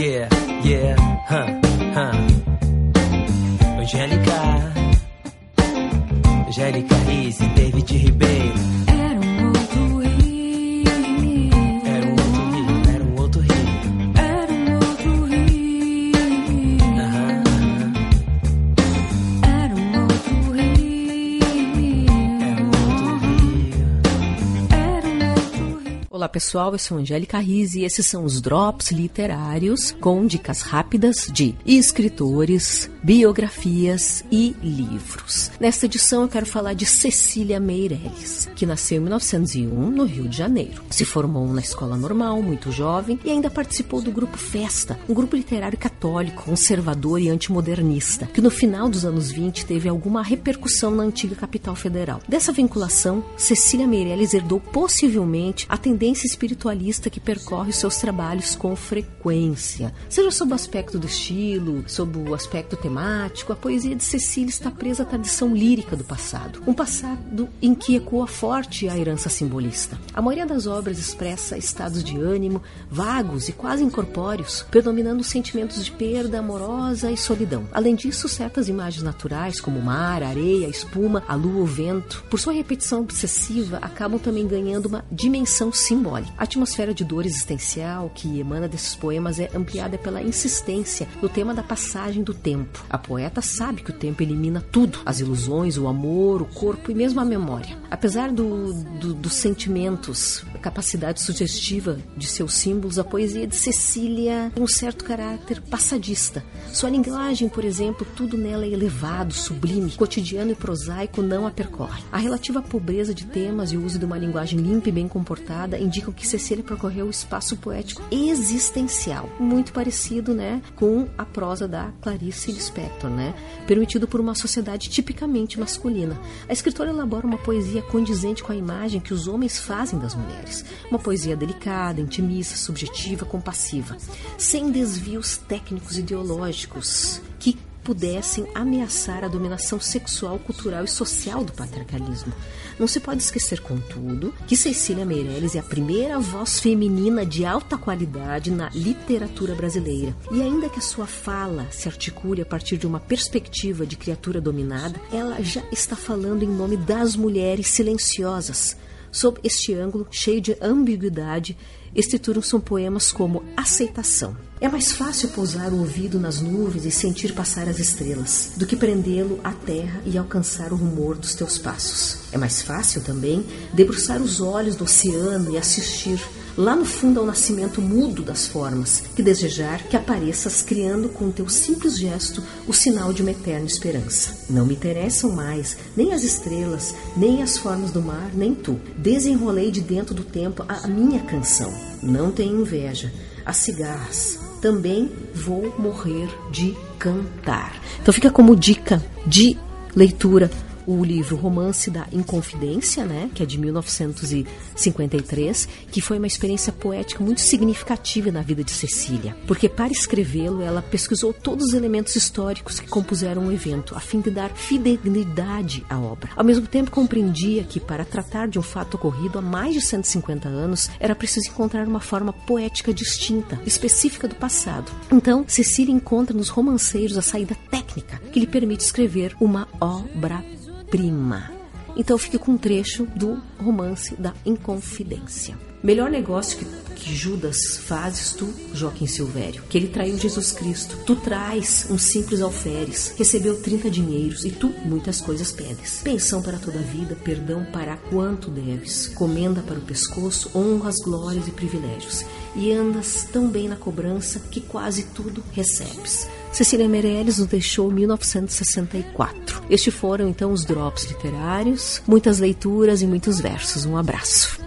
Yeah, yeah, huh, huh. Angélica, Angélica Riz David Ribeiro. Olá pessoal, eu sou Angélica Riz e esses são os Drops Literários com dicas rápidas de escritores, biografias e livros. Nesta edição eu quero falar de Cecília Meirelles, que nasceu em 1901 no Rio de Janeiro. Se formou na escola normal, muito jovem, e ainda participou do grupo Festa, um grupo literário católico, conservador e antimodernista, que no final dos anos 20 teve alguma repercussão na antiga capital federal. Dessa vinculação, Cecília Meirelles herdou possivelmente a tendência tendência espiritualista que percorre seus trabalhos com frequência. Seja sob o aspecto do estilo, sob o aspecto temático, a poesia de Cecília está presa à tradição lírica do passado. Um passado em que ecoa forte a herança simbolista. A maioria das obras expressa estados de ânimo vagos e quase incorpóreos, predominando sentimentos de perda amorosa e solidão. Além disso, certas imagens naturais, como o mar, a areia, a espuma, a lua, o vento, por sua repetição obsessiva, acabam também ganhando uma dimensão simbólica simbólica. A atmosfera de dor existencial que emana desses poemas é ampliada pela insistência no tema da passagem do tempo. A poeta sabe que o tempo elimina tudo: as ilusões, o amor, o corpo e mesmo a memória. Apesar do, do, dos sentimentos, capacidade sugestiva de seus símbolos, a poesia de Cecília tem um certo caráter passadista. Sua linguagem, por exemplo, tudo nela é elevado, sublime, cotidiano e prosaico não a percorre. A relativa pobreza de temas e o uso de uma linguagem limpa e bem comportada indicam que Cecília percorreu o espaço poético existencial, muito parecido, né, com a prosa da Clarice Lispector, né, permitido por uma sociedade tipicamente masculina. A escritora elabora uma poesia condizente com a imagem que os homens fazem das mulheres, uma poesia delicada, intimista, subjetiva, compassiva, sem desvios técnicos ideológicos que pudessem ameaçar a dominação sexual, cultural e social do patriarcalismo. Não se pode esquecer, contudo, que Cecília Meirelles é a primeira voz feminina de alta qualidade na literatura brasileira. E ainda que a sua fala se articule a partir de uma perspectiva de criatura dominada, ela já está falando em nome das mulheres silenciosas. Sob este ângulo, cheio de ambiguidade, estruturam-se poemas como Aceitação. É mais fácil pousar o ouvido nas nuvens e sentir passar as estrelas, do que prendê-lo à terra e alcançar o rumor dos teus passos. É mais fácil também debruçar os olhos do oceano e assistir lá no fundo ao nascimento mudo das formas, que desejar que apareças criando com teu simples gesto o sinal de uma eterna esperança. Não me interessam mais nem as estrelas, nem as formas do mar, nem tu. Desenrolei de dentro do tempo a minha canção. Não tenho inveja. As cigarras, também vou morrer de cantar. Então fica como dica de leitura o livro Romance da Inconfidência, né, que é de 1953, que foi uma experiência poética muito significativa na vida de Cecília, porque para escrevê-lo ela pesquisou todos os elementos históricos que compuseram o evento, a fim de dar fidelidade à obra. Ao mesmo tempo compreendia que para tratar de um fato ocorrido há mais de 150 anos, era preciso encontrar uma forma poética distinta, específica do passado. Então, Cecília encontra nos romanceiros a saída técnica que lhe permite escrever uma obra prima. Então fique com um trecho do romance da Inconfidência. Melhor negócio que, que Judas fazes tu, Joaquim Silvério, que ele traiu Jesus Cristo. Tu traz um simples alferes, recebeu 30 dinheiros e tu muitas coisas pedes. Pensão para toda a vida, perdão para quanto deves, comenda para o pescoço, honras, glórias e privilégios. E andas tão bem na cobrança que quase tudo recebes. Cecília Meirelles nos deixou em 1964. Estes foram então os drops literários, muitas leituras e muitos versos. Um abraço.